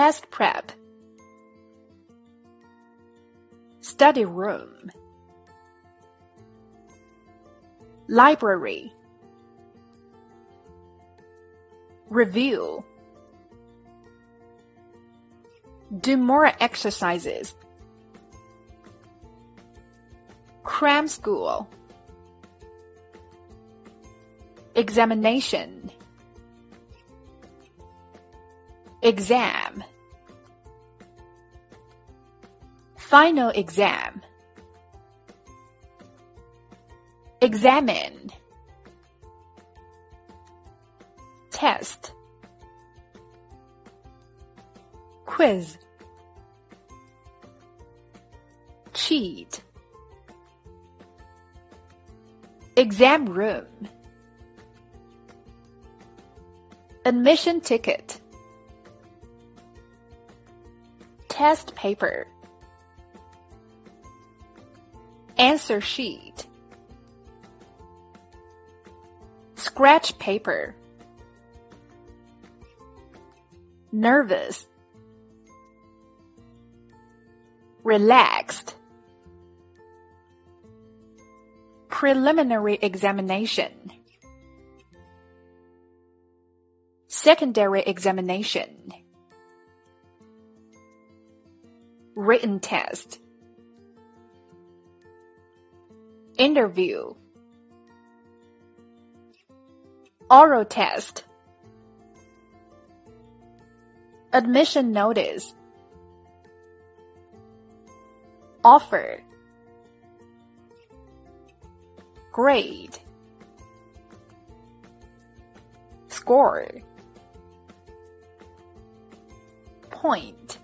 test prep, study room, library, review, do more exercises, cram school, examination, exam, final exam, examine, test, quiz, cheat, exam room, admission ticket, test paper, answer sheet, scratch paper, nervous, relaxed, preliminary examination, secondary examination, written test, interview, oral test, admission notice, offer, grade, score, point,